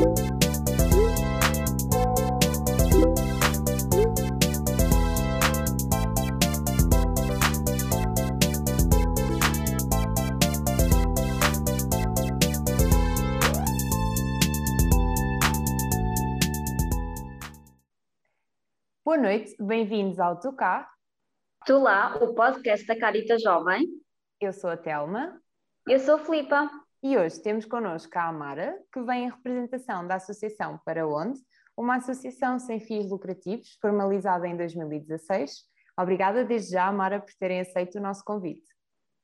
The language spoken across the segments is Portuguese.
Boa noite, bem-vindos ao Tucá. Tu lá, o podcast da Carita Jovem. Eu sou a Telma. Eu sou a Filipa. E hoje temos connosco a Amara, que vem em representação da Associação Para Onde, uma associação sem fins lucrativos, formalizada em 2016. Obrigada desde já, Amara, por terem aceito o nosso convite.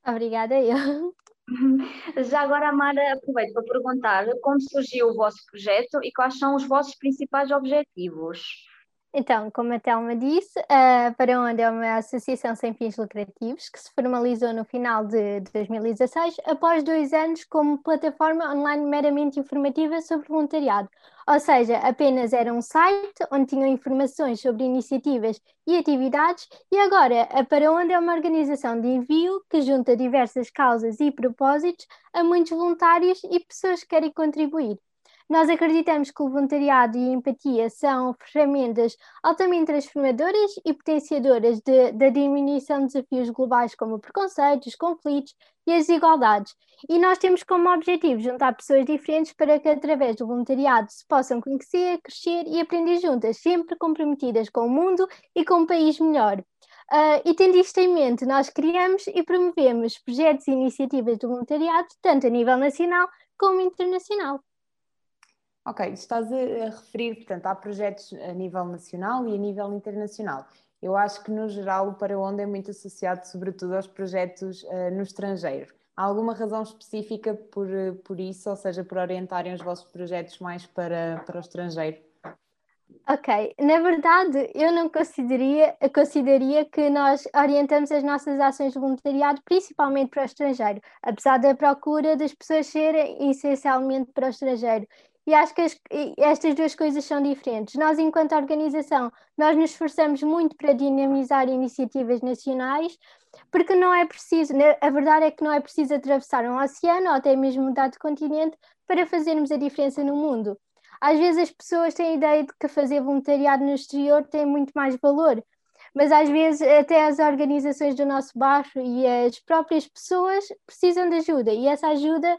Obrigada eu. Já agora, Amara, aproveito para perguntar como surgiu o vosso projeto e quais são os vossos principais objetivos. Então, como a Telma disse, a Para Onde é uma associação sem fins lucrativos que se formalizou no final de 2016, após dois anos como plataforma online meramente informativa sobre voluntariado. Ou seja, apenas era um site onde tinham informações sobre iniciativas e atividades, e agora a Para Onde é uma organização de envio que junta diversas causas e propósitos a muitos voluntários e pessoas que querem contribuir. Nós acreditamos que o voluntariado e a empatia são ferramentas altamente transformadoras e potenciadoras da diminuição de desafios globais como preconceitos, conflitos e as desigualdades. E nós temos como objetivo juntar pessoas diferentes para que, através do voluntariado, se possam conhecer, crescer e aprender juntas, sempre comprometidas com o mundo e com um país melhor. Uh, e tendo isto em mente, nós criamos e promovemos projetos e iniciativas de voluntariado, tanto a nível nacional como internacional. Ok, estás a, referir, portanto, há projetos a nível nacional e a nível internacional. Eu acho que, no geral, o Para Onde é muito associado, sobretudo, aos projetos uh, no estrangeiro. Há alguma razão específica por, por isso, ou seja, por orientarem os vossos projetos mais para, para o estrangeiro? Ok, na verdade, eu não consideraria, consideraria que nós orientamos as nossas ações de voluntariado principalmente para o estrangeiro, apesar da procura das pessoas serem essencialmente para o estrangeiro. E acho que as, estas duas coisas são diferentes. Nós, enquanto organização, nós nos esforçamos muito para dinamizar iniciativas nacionais, porque não é preciso, né, a verdade é que não é preciso atravessar um oceano ou até mesmo mudar de continente para fazermos a diferença no mundo. Às vezes as pessoas têm a ideia de que fazer voluntariado no exterior tem muito mais valor, mas às vezes até as organizações do nosso bairro e as próprias pessoas precisam de ajuda e essa ajuda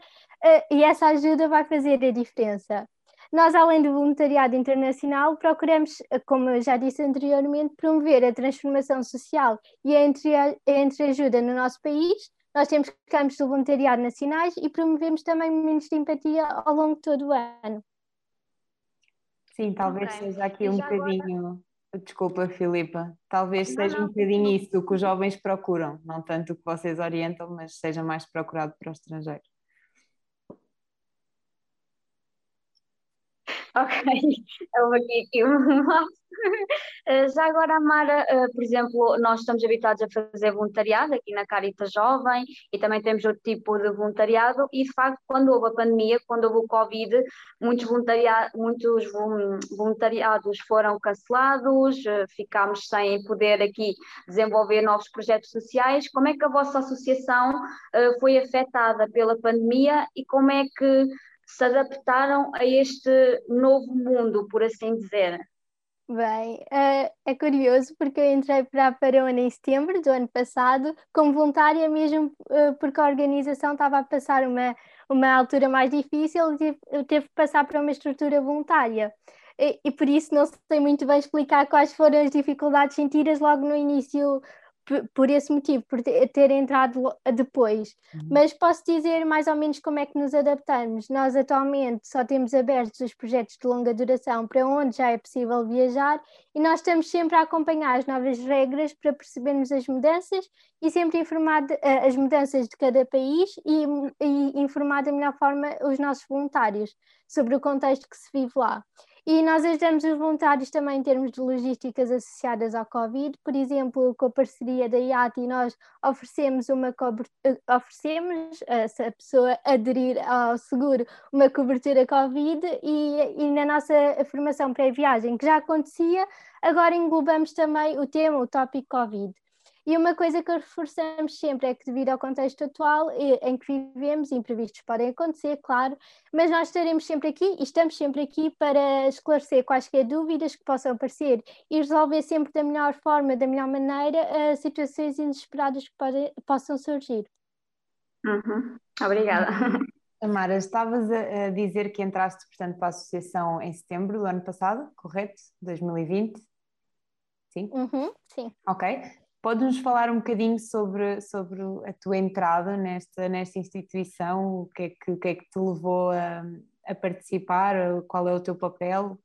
e essa ajuda vai fazer a diferença. Nós, além do voluntariado internacional, procuramos, como eu já disse anteriormente, promover a transformação social e a entreajuda no nosso país. Nós temos campos de voluntariado nacionais e promovemos também momentos de empatia ao longo de todo o ano. Sim, talvez okay. seja aqui um bocadinho. Agora... Desculpa, Filipa. Talvez não, seja não, um bocadinho não. isso que os jovens procuram, não tanto o que vocês orientam, mas seja mais procurado para o estrangeiro. Ok, houve aqui, aqui uma. Eh, já agora, Amara, eh, por exemplo, nós estamos habituados a fazer voluntariado aqui na Carita Jovem e também temos outro tipo de voluntariado e, de facto, quando houve a pandemia, quando houve o Covid, muitos, voluntariados, muitos voluntariados foram cancelados, eh, ficámos sem poder aqui desenvolver novos projetos sociais. Como é que a vossa associação foi afetada pela pandemia e como é que se adaptaram a este novo mundo, por assim dizer? Bem, uh, é curioso porque eu entrei para a Parona em setembro do ano passado como voluntária mesmo uh, porque a organização estava a passar uma, uma altura mais difícil e teve que passar para uma estrutura voluntária. E, e, por isso não sei muito bem explicar quais foram as dificuldades sentidas logo no início por esse motivo, por ter entrado depois. Uhum. Mas posso dizer mais ou menos como é que nos adaptamos. Nós atualmente só temos abertos os projetos de longa duração para onde já é possível viajar e nós estamos sempre a acompanhar as novas regras para percebermos as mudanças e sempre informar de, uh, as mudanças de cada país e, e informar da melhor forma os nossos voluntários sobre o contexto que se vive lá. E nós ajudamos os voluntários também em termos de logísticas associadas ao Covid, por exemplo, com a parceria da IAT, nós oferecemos uma eh, oferecemos, se a pessoa aderir ao seguro, uma cobertura Covid e, e na nossa formação pré-viagem, que já acontecia, agora englobamos também o tema, o tópico Covid. E uma coisa que reforçamos sempre é que, devido ao contexto atual em que vivemos, imprevistos podem acontecer, claro, mas nós estaremos sempre aqui e estamos sempre aqui para esclarecer quaisquer dúvidas que possam aparecer e resolver sempre da melhor forma, da melhor maneira, as situações inesperadas que pode, possam surgir. Uhum. Obrigada. Amara, estavas a, dizer que entraste, portanto, para a associação em setembro do ano passado, correto? 2020? Sim? Uhum, sim. Ok. Podes-nos falar um bocadinho sobre, sobre a tua entrada nesta, nesta instituição? O que, é que, o que é que te levou a, a participar? Qual é o teu papel?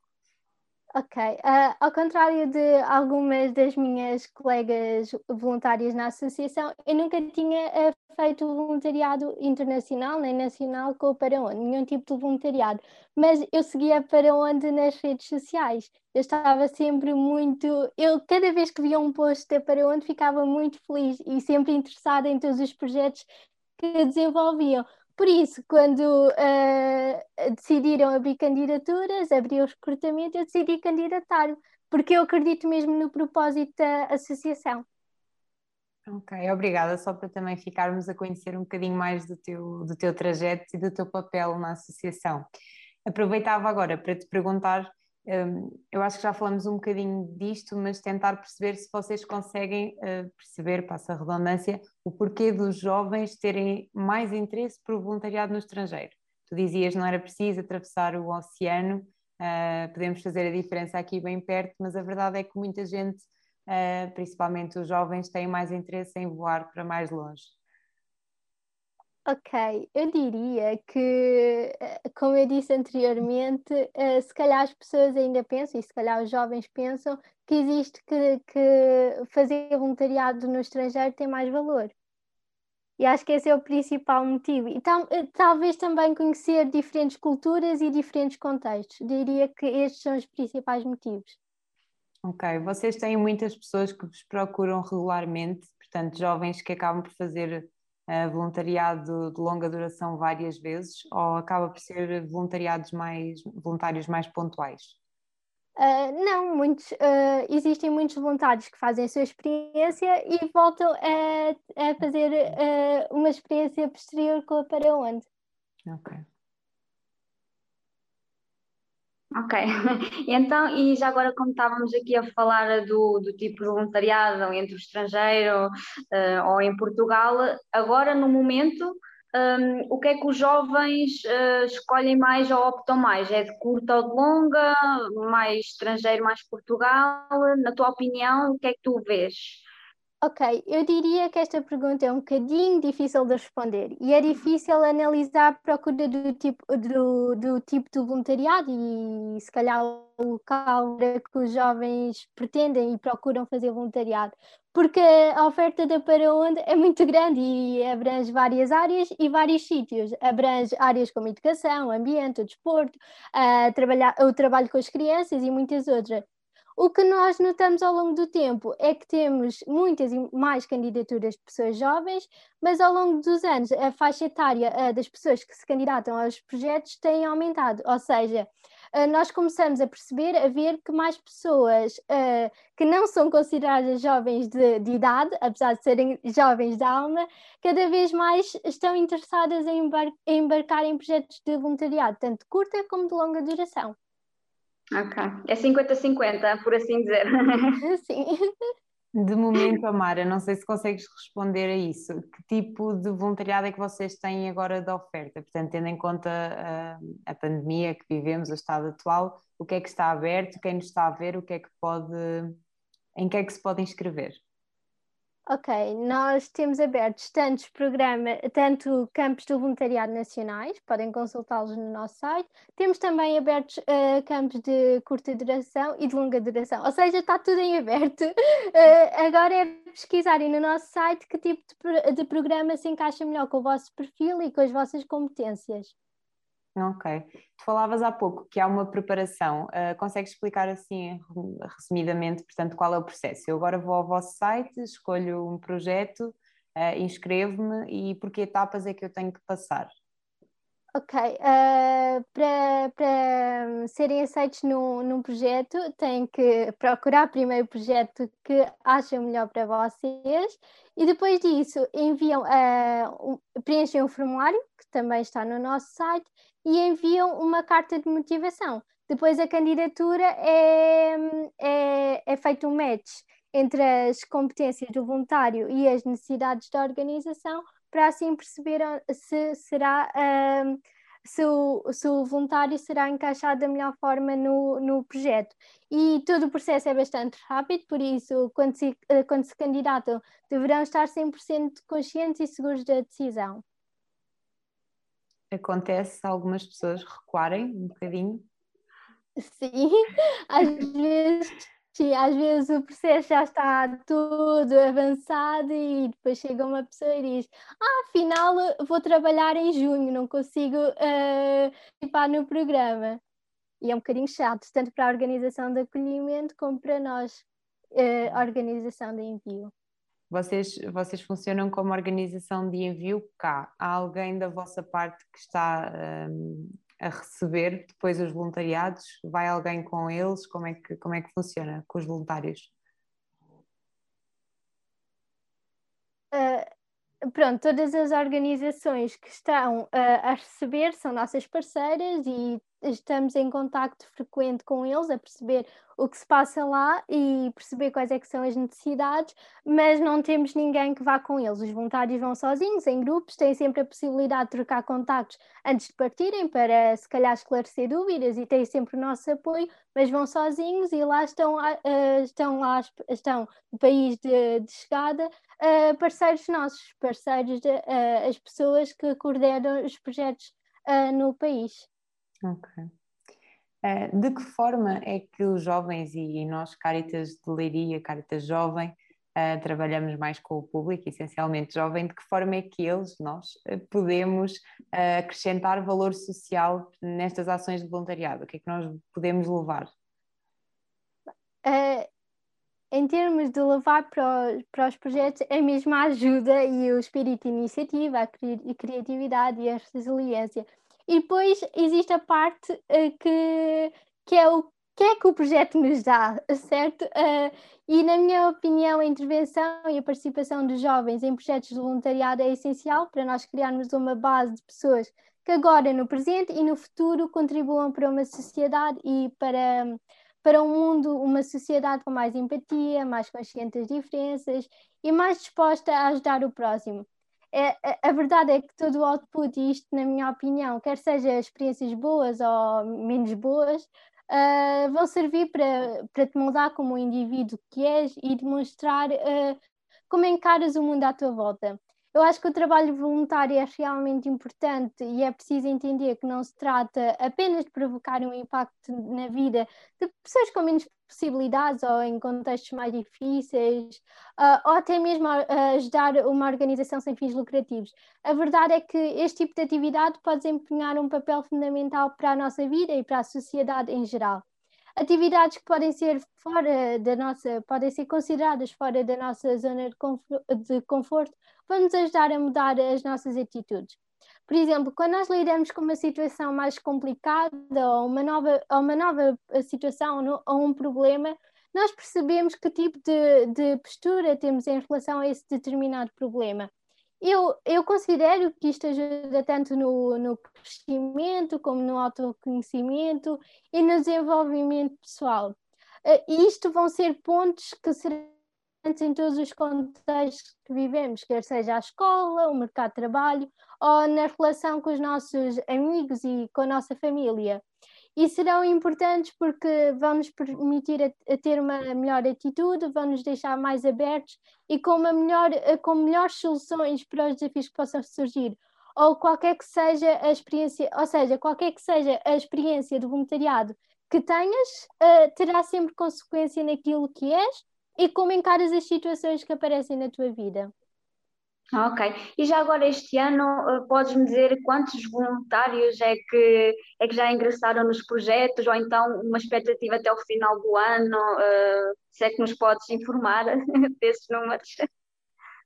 Ok, uh, ao contrário de algumas das minhas colegas voluntárias na associação, eu nunca tinha uh, feito voluntariado internacional nem nacional com o Para Onde, nenhum tipo de voluntariado, mas eu seguia Para Onde nas redes sociais. Eu estava sempre muito. Eu, cada vez que via um post da Para Onde, ficava muito feliz e sempre interessada em todos os projetos que desenvolviam. Por isso, quando uh, decidiram abrir candidaturas, abrir o recrutamento, eu decidi candidatar, porque eu acredito mesmo no propósito da associação. Ok, obrigada. Só para também ficarmos a conhecer um bocadinho mais do teu, do teu trajeto e do teu papel na associação. Aproveitava agora para te perguntar eu acho que já falamos um bocadinho disto, mas tentar perceber se vocês conseguem uh, perceber, passa a redundância, o porquê dos jovens terem mais interesse por voluntariado no estrangeiro. Tu dizias não era preciso atravessar o oceano, uh, podemos fazer a diferença aqui bem perto, mas a verdade é que muita gente, uh, principalmente os jovens, têm mais interesse em voar para mais longe. Ok, eu diria que, eh, como eu disse anteriormente, eh, se calhar as pessoas ainda pensam, e se calhar os jovens pensam, que existe que, que fazer voluntariado no estrangeiro tem mais valor. E acho que esse é o principal motivo. E tal, eh, talvez também conhecer diferentes culturas e diferentes contextos. Diria que estes são os principais motivos. Ok, vocês têm muitas pessoas que vos procuram regularmente, portanto, jovens que acabam por fazer voluntariado de longa duração várias vezes ou acaba por ser voluntariados mais, voluntários mais pontuais? Uh, não, muitos, uh, existem muitos voluntários que fazem a sua experiência e voltam a, a fazer uh, uma experiência posterior com a para onde. Ok. Ok, então, e já agora, como estávamos aqui a falar do, do tipo de voluntariado entre o estrangeiro uh, ou em Portugal, agora no momento, um, o que é que os jovens uh, escolhem mais ou optam mais? É de curta ou de longa? Mais estrangeiro, mais Portugal? Na tua opinião, o que é que tu vês? Ok, eu diria que esta pergunta é um bocadinho difícil de responder e é difícil analisar a procura do tipo, do, do tipo de voluntariado e se calhar o local que os jovens pretendem e procuram fazer voluntariado, porque a oferta da Para Onde é muito grande e abrange várias áreas e vários sítios. Abrange áreas como educação, ambiente, desporto, a trabalhar, o trabalho com as crianças e muitas outras. O que nós notamos ao longo do tempo é que temos muitas e mais candidaturas de pessoas jovens, mas ao longo dos anos a faixa etária uh, das pessoas que se candidatam aos projetos tem aumentado, ou seja, uh, nós começamos a perceber, a ver que mais pessoas uh, que não são consideradas jovens de, de, idade, apesar de serem jovens de alma, cada vez mais estão interessadas em, em embarcar em projetos de voluntariado, tanto de curta como de longa duração. Ok. É 50-50, por assim dizer. Sim. De momento, Amara, não sei se consegues responder a isso. Que tipo de voluntariado é que vocês têm agora de oferta? Portanto, tendo em conta a, a pandemia que vivemos, o estado atual, o que é que está aberto, quem nos está a ver, o que é que pode, em que é que se pode inscrever? Ok, nós temos abertos tantos programas, tanto campos de voluntariado nacionais, podem consultá-los no nosso site. Temos também abertos uh, campos de curta duração e de longa duração, ou seja, está tudo em aberto. Uh, agora é pesquisarem no nosso site que tipo de, de programa se encaixa melhor com o vosso perfil e com as vossas competências. Ok. Tu falavas há pouco que há uma preparação. Uh, consegues explicar assim, resumidamente, portanto, qual é o processo? Eu agora vou ao vosso site, escolho um projeto, uh, inscrevo-me e por que etapas é que eu tenho que passar? Ok, uh, para, serem aceitos num, num projeto, têm que procurar primeiro o projeto que acham melhor para vocês e depois disso enviam, uh, um, preenchem um formulário, também está no nosso site, e enviam uma carta de motivação. Depois a candidatura é, é, é feito um match entre as competências do voluntário e as necessidades da organização para assim perceber ah, se será um, se, o, se o voluntário será encaixado da melhor forma no, no projeto. E todo o processo é bastante rápido, por isso, quando se, ah, quando se candidatam, deverão estar 100% conscientes e seguros da decisão. Acontece algumas pessoas recuarem um bocadinho? Sim, às vezes Sim, às vezes o processo já está tudo avançado e depois chega uma pessoa e diz: Ah, afinal vou trabalhar em junho, não consigo uh, participar no programa. E é um bocadinho chato, tanto para a organização de acolhimento como para nós, uh, organização de envio. Vocês, vocês funcionam como organização de envio cá. Há alguém da vossa parte que está um, a receber depois os voluntariados? Vai alguém com eles? Como é que, como é que funciona com os voluntários? Uh, pronto, todas as organizações que estão uh, a receber são nossas parceiras e estamos em contacto frequente com eles a perceber o que se passa lá e perceber quais é que são as necessidades, mas não temos ninguém que vá com eles. Os voluntários vão sozinhos, em grupos, têm sempre a possibilidade de trocar contactos antes de partirem para se calhar esclarecer dúvidas e têm sempre o nosso apoio, mas vão sozinhos e lá estão, estão lá estão no país de, de chegada parceiros nossos, parceiros de, as pessoas que coordenam os projetos no país. Ok. Uh, de que forma é que os jovens e nós, Caritas de Leiria, Caritas Jovem, uh, trabalhamos mais com o público, essencialmente jovem, de que forma é que eles, nós, uh, podemos acrescentar valor social nestas ações de voluntariado? O que é que nós podemos levar? em termos de levar para, para os projetos, é mesmo a ajuda e o espírito de iniciativa, a cri criatividade e a resiliência e depois existe a parte uh, que, que é o que é que o projeto nos dá, certo? Uh, e, na minha opinião, a intervenção e a participação dos jovens em projetos de voluntariado é essencial para nós criarmos uma base de pessoas que agora, no presente e no futuro, contribuam para uma sociedade e para, para um mundo, uma sociedade com mais empatia, mais consciente das diferenças e mais disposta a ajudar o próximo é, a verdade é que todo o output, e isto na minha opinião, quer seja experiências boas ou menos boas, uh, vão servir para, para te moldar como o indivíduo que és e demonstrar uh, como encaras o mundo à tua volta. Eu acho que o trabalho voluntário é realmente importante e é preciso entender que não se trata apenas de provocar um impacto na vida de pessoas com menos possibilidades ou em contextos mais difíceis, uh, ou até mesmo ajudar uma organização sem fins lucrativos. A verdade é que este tipo de atividade pode desempenhar um papel fundamental para a nossa vida e para a sociedade em geral atividades que podem ser fora da nossa, podem ser consideradas fora da nossa zona de, conforto, de conforto, nos ajudar a mudar as nossas atitudes. Por exemplo, quando nós lidamos com uma situação mais complicada ou uma nova, ou uma nova situação ou um problema, nós percebemos que tipo de, de postura temos em relação a esse determinado problema. Eu, eu considero que isto ajuda tanto no, no crescimento, como no autoconhecimento e no desenvolvimento pessoal. Uh, e isto vão ser pontos que serão em todos os contextos que vivemos, quer seja a escola, o mercado de trabalho ou na relação com os nossos amigos e com a nossa família e serão importantes porque vão nos permitir a, a ter uma melhor atitude, vão nos deixar mais abertos e com, uma melhor, com melhores soluções para os desafios que possam surgir. Ou qualquer que seja a experiência, ou seja, qualquer que seja a experiência de voluntariado que tenhas, uh, terá sempre consequência naquilo que és e como encaras as situações que aparecem na tua vida. Ok. E já agora este ano, uh, podes-me dizer quantos voluntários é que, é que já ingressaram nos projetos, ou então uma expectativa até o final do ano? Uh, se é que nos podes informar desses números?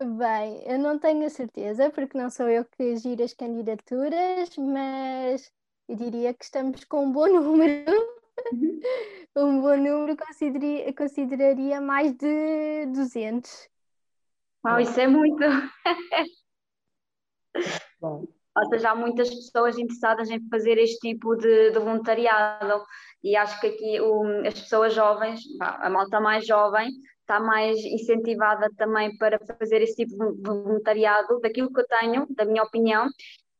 Bem, eu não tenho a certeza, porque não sou eu que giro as candidaturas, mas eu diria que estamos com um bom número. Uhum. um bom número consideraria, consideraria mais de 200. Uau, isso é muito! Bom. Ou seja, há muitas pessoas interessadas em fazer este tipo de, de voluntariado e acho que aqui o, as pessoas jovens, a malta mais jovem, está mais incentivada também para fazer esse tipo de voluntariado. Daquilo que eu tenho, da minha opinião,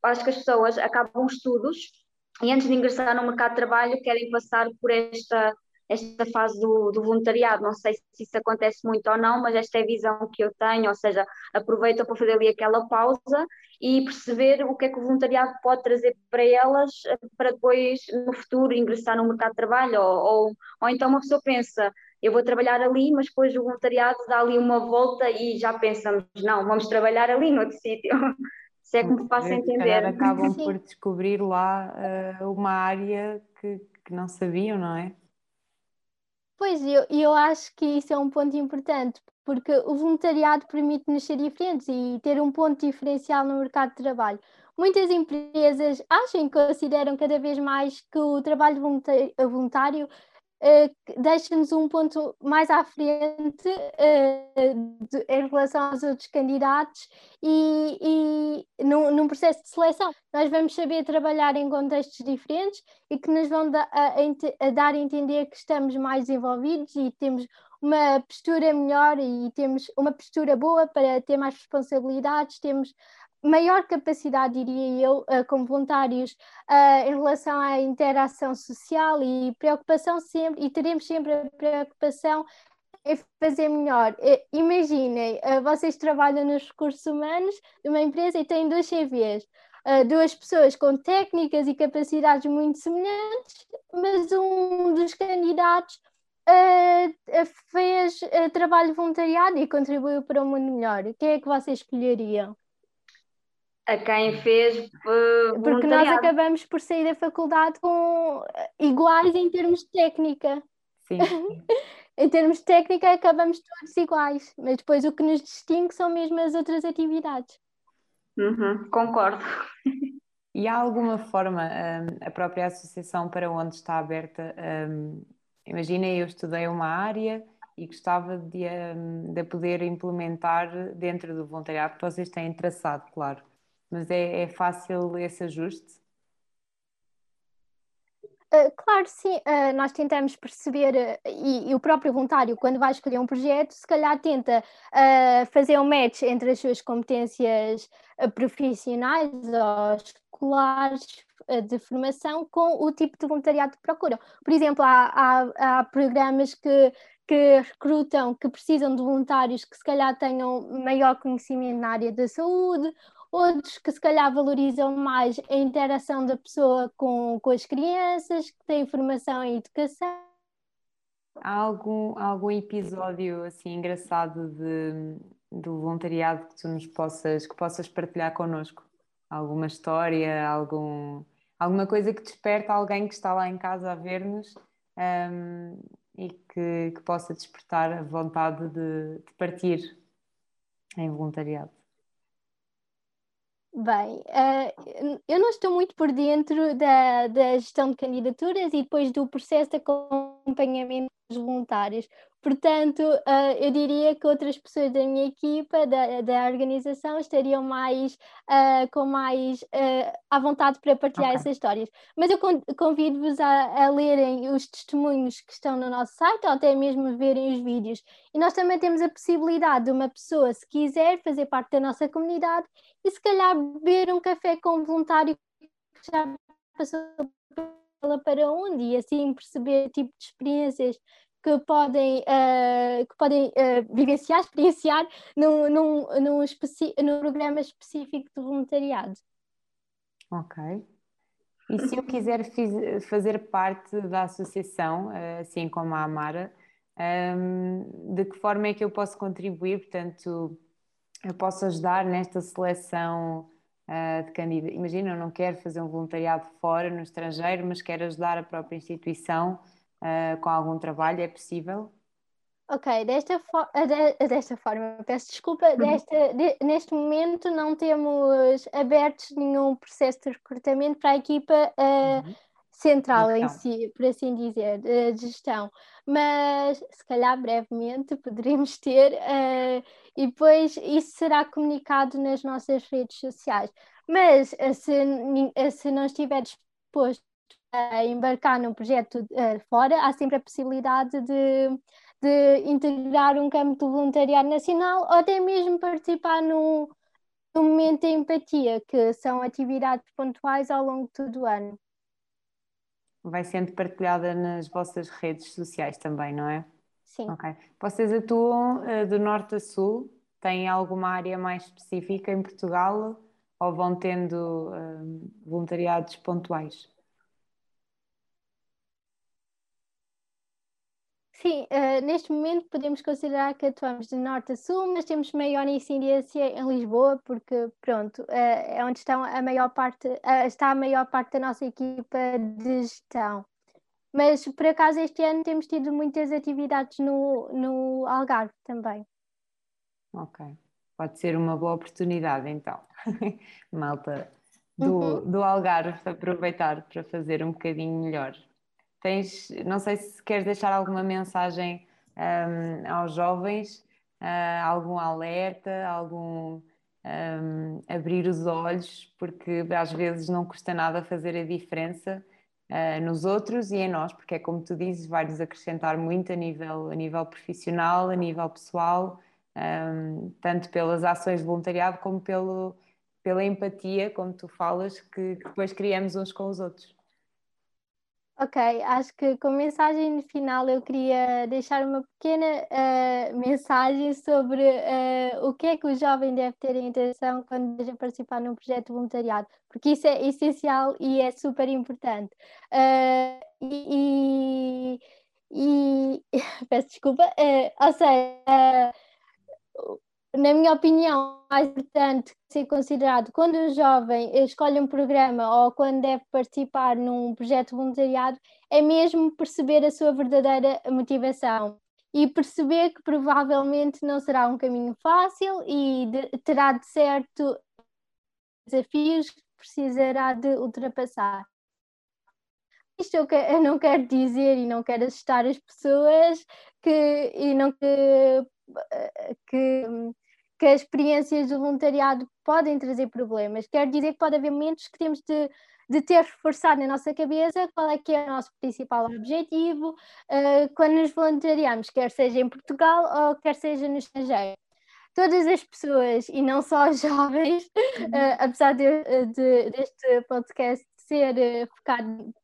acho que as pessoas acabam os estudos e antes de ingressar no mercado de trabalho querem passar por esta esta fase do, do, voluntariado. Não sei se isso acontece muito ou não, mas esta é a visão que eu tenho, ou seja, aproveita para fazer ali aquela pausa e perceber o que é que o voluntariado pode trazer para elas para depois, no futuro, ingressar no mercado de trabalho. Ou, ou, ou então uma pessoa pensa, eu vou trabalhar ali, mas depois o voluntariado dá ali uma volta e já pensamos, não, vamos trabalhar ali no outro sítio. Se é que me faço entender. acabam Sim. por descobrir lá uh, uma área que, que não sabiam, não é? Pois, eu, eu acho que isso é um ponto importante, porque o voluntariado permite-nos ser diferentes e ter um ponto diferencial no mercado de trabalho. Muitas empresas acham e consideram cada vez mais que o trabalho voluntário Uh, deixa-nos um ponto mais à frente uh, de, em relação aos outros candidatos e, e num, num, processo de seleção. Nós vamos saber trabalhar em contextos diferentes e que nos vão da, a, a, dar a entender que estamos mais envolvidos e temos uma postura melhor e temos uma postura boa para ter mais responsabilidades, temos maior capacidade, diria eu, uh, como voluntários, uh, em relação à interação social e preocupação sempre, e teremos sempre a preocupação em fazer melhor. Uh, imaginem, vocês trabalham nos recursos humanos de uma empresa e têm dois CVs. duas pessoas com técnicas e capacidades muito semelhantes, mas um dos candidatos fez trabalho voluntariado e contribuiu para um mundo melhor. Quem é que vocês escolheriam? A quem fez uh, Porque nós acabamos por sair da faculdade com eh, iguais em termos de técnica. Sim. em termos de técnica acabamos todos iguais, mas depois o que nos distingue são mesmo as outras atividades. Uhum, concordo. E há alguma forma, um, a própria associação para onde está aberta, um, imagina eu estudei uma área e gostava de, um, de poder implementar dentro do voluntariado que vocês têm traçado, claro. Mas é, é fácil esse ajuste? Uh, claro, sim, uh, nós tentamos perceber, uh, e, e, o próprio voluntário, quando vai escolher um projeto, se calhar tenta fazer um match entre as suas competências profissionais ou escolares de formação com o tipo de voluntariado que procuram. Por exemplo, há, há, há programas que, que recrutam, que precisam de voluntários que se calhar tenham maior conhecimento na área da saúde outros que se calhar valorizam mais a interação da pessoa com, com as crianças, que têm formação em educação. Há algum, algum episódio assim engraçado de, do voluntariado que tu nos possas, que possas partilhar connosco? Alguma história, algum, alguma coisa que desperta alguém que está lá em casa a ver-nos um, e que, que possa despertar a vontade de, de partir em voluntariado? Bem, uh, eu não estou muito por dentro da, da gestão de candidaturas e depois do processo de acompanhamento voluntários. Portanto, uh, eu diria que outras pessoas da minha equipa, da, da organização, estariam mais uh, com mais uh, à vontade para partilhar okay. essas histórias. Mas eu convido-vos a, a, lerem os testemunhos que estão no nosso site ou até mesmo verem os vídeos. E nós também temos a possibilidade de uma pessoa, se quiser, fazer parte da nossa comunidade e se calhar beber um café com um voluntário que já passou pela para onde e assim perceber o tipo de experiências que podem, uh, que podem uh, vivenciar, experienciar num, num, num, num programa específico de voluntariado. Ok. E se eu quiser fazer parte da associação, eh, assim como a Amara, um, de que forma é que eu posso contribuir? Portanto, eu posso ajudar nesta seleção uh, de candidatos. Imagina, eu não quero fazer um voluntariado fora, no estrangeiro, mas quero ajudar a própria instituição uh, com algum trabalho, é possível? Ok, desta, fo de desta forma, peço desculpa, uhum. desta, de neste momento não temos abertos nenhum processo de recrutamento para a equipa uh, uhum. Central em si, por assim dizer, de gestão. Mas se calhar brevemente poderemos ter, uh, e depois isso será comunicado nas nossas redes sociais. Mas se, se não estiver disposto a embarcar num projeto uh, fora, há sempre a possibilidade de de integrar um campo de voluntariado nacional ou até mesmo participar no, no momento de empatia, que são atividades pontuais ao longo de todo o ano. Vai sendo partilhada nas vossas redes sociais também, não é? Sim. Ok. Vocês atuam uh, do norte a sul? Têm alguma área mais específica em Portugal ou vão tendo uh, voluntariados pontuais? Sim, uh, neste momento podemos considerar que atuamos de norte a sul, mas temos maior incidência em Lisboa, porque, pronto, uh, é onde estão a maior parte, uh, está a maior parte da nossa equipa de gestão. Mas, por acaso, este ano temos tido muitas atividades no, no Algarve também. Ok, pode ser uma boa oportunidade, então, malta do, uhum. do Algarve, aproveitar para fazer um bocadinho melhor. Tens, não sei se queres deixar alguma mensagem um, aos jovens, uh, algum alerta, algum um, abrir os olhos, porque às vezes não custa nada fazer a diferença uh, nos outros e em nós, porque é como tu dizes, vai-nos acrescentar muito a nível, a nível profissional, a nível pessoal, um, tanto pelas ações de voluntariado como pelo, pela empatia, como tu falas, que, que depois criamos uns com os outros. Ok, acho que como mensagem final eu queria deixar uma pequena uh, mensagem sobre uh, o que é que o jovem deve ter em atenção quando deseja participar num projeto de voluntariado, porque isso é essencial e é super importante. Uh, e, e, e, peço desculpa, ou seja, na minha opinião, mais importante ser considerado quando o jovem escolhe um programa ou quando deve participar num projeto voluntariado é mesmo perceber a sua verdadeira motivação e perceber que provavelmente não será um caminho fácil e de, terá de certo desafios que precisará de ultrapassar. Isto eu, que, eu não quero dizer e não quero assustar as pessoas que, e não que, que que as experiências de voluntariado podem trazer problemas. Quer dizer que pode haver momentos que temos de, de ter reforçado na nossa cabeça qual é que é o nosso principal objetivo uh, quando nos voluntariamos, quer seja em Portugal ou quer seja no estrangeiro. Todas as pessoas, e não só os jovens, uh, apesar de, de, deste podcast ser uh, focado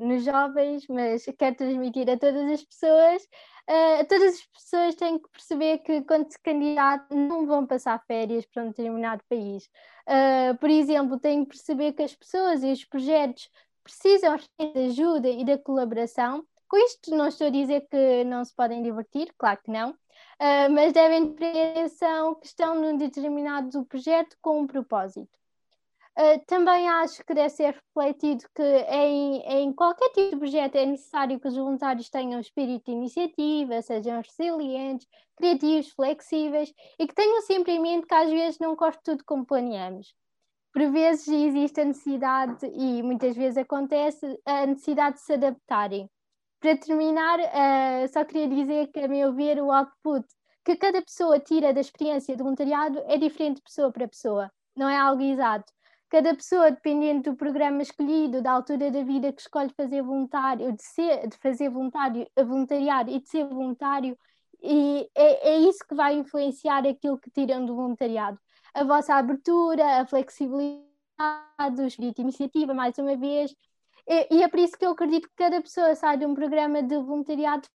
nos jovens, mas quero transmitir a todas as pessoas uh, todas as pessoas têm que perceber que quando se candidatam não vão passar férias para um determinado país. Uh, por exemplo, têm que perceber que as pessoas e os projetos precisam de ajuda e da colaboração. Com isto não estou a dizer que não se podem divertir, claro que não, uh, mas devem ter atenção que estão num determinado projeto com um propósito. Uh, também acho que deve ser refletido que em, em qualquer tipo de projeto é necessário que os voluntários tenham espírito de iniciativa, sejam resilientes, criativos, flexíveis e que tenham sempre em mente que às vezes não corre tudo como planeamos. Por vezes existe a necessidade, e muitas vezes acontece, a necessidade de se adaptarem. Para terminar, uh, só queria dizer que, a meu ver, o output que cada pessoa tira da experiência de voluntariado é diferente de pessoa para pessoa, não é algo exato cada pessoa, dependendo do programa escolhido, da altura da vida que escolhe fazer voluntário, de, ser, de fazer voluntário, voluntariado e de ser voluntário, e é, é isso que vai influenciar aquilo que tiram do voluntariado. A vossa abertura, a flexibilidade, o espírito de iniciativa, mais uma vez. E, e é por isso que eu acredito que cada pessoa sai de um programa de voluntariado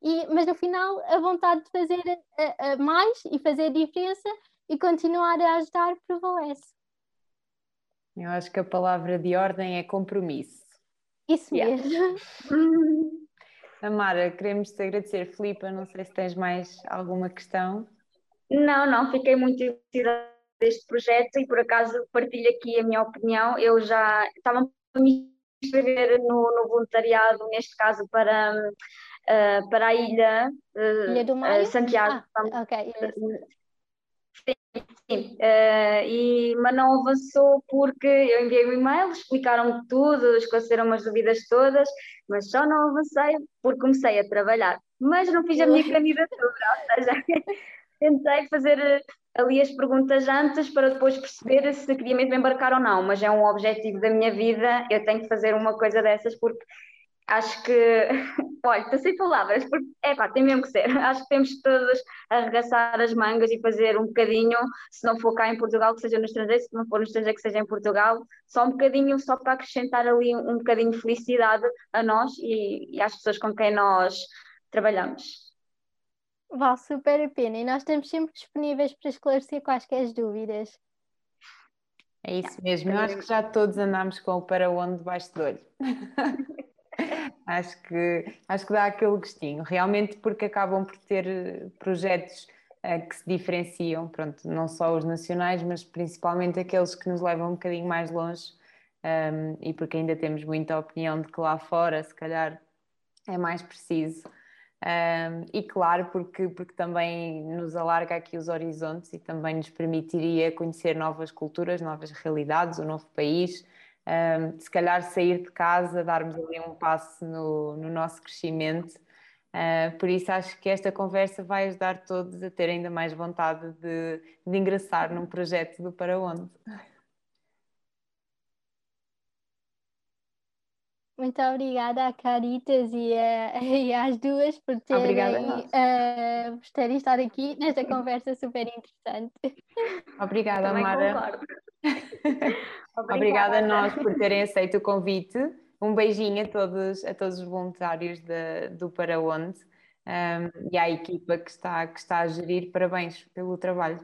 e, mas no final a vontade de fazer a, a mais e fazer diferença e continuar a ajudar prevalece. Eu acho que a palavra de ordem é compromisso. Isso mesmo. Yeah. Amara, queremos te agradecer. Filipa, não sei se tens mais alguma questão. Não, não, fiquei muito interessada deste projeto e por acaso partilho aqui a minha opinião. Eu já estava a me inscrever no, no voluntariado, neste caso para uh, para a ilha, uh, ilha do Maio? Santiago. Ah, ok. Sim, sim. e, mas não avançou porque eu enviei um e-mail, explicaram tudo, esclareceram as dúvidas todas, mas só não avancei porque comecei a trabalhar. Mas não fiz a minha candidatura, ou seja, tentei fazer ali as perguntas antes para depois perceber se queria mesmo embarcar ou não, mas é um objetivo da minha vida, eu tenho que fazer uma coisa dessas porque acho que, olha, estou sem palavras, porque é pá, tem mesmo que ser. Acho que temos todas arregaçar as mangas e fazer um bocadinho, se não for cá em Portugal, que seja no estrangeiro, se não for no estrangeiro, que seja em Portugal, só um bocadinho, só para acrescentar ali um, um bocadinho de felicidade a nós e, e às pessoas com quem nós trabalhamos vale super a pena e nós estamos sempre disponíveis para esclarecer quaisquer dúvidas. É isso mesmo, eu acho que já todos andamos com o para onde debaixo do olho. acho, que, acho que dá aquele gostinho, realmente porque acabam por ter eh, projetos uh, que se diferenciam, pronto, não só os nacionais, mas principalmente aqueles que nos levam um bocadinho mais longe um, ehm, e porque ainda temos muita opinião de que lá fora, se calhar, é mais preciso. Um, e claro, porque, porque também nos alarga aqui os horizontes e também nos permitiria conhecer novas culturas, novas realidades, um novo país, um, se calhar sair de casa, darmos ali um passo no, no nosso crescimento. Uh, por isso acho que esta conversa vai ajudar todos a ter ainda mais vontade de, de ingressar num projeto do Para Onde. Muito obrigada a Caritas e, a, e às duas por terem, uh, por terem estado aqui nesta conversa super interessante. Obrigada, Também Mara. Obrigada. Obrigada a nós por terem aceito o convite. Um beijinho a todos, a todos os voluntários de, do Para Onde um, e à equipa que está, que está a gerir. Parabéns pelo trabalho.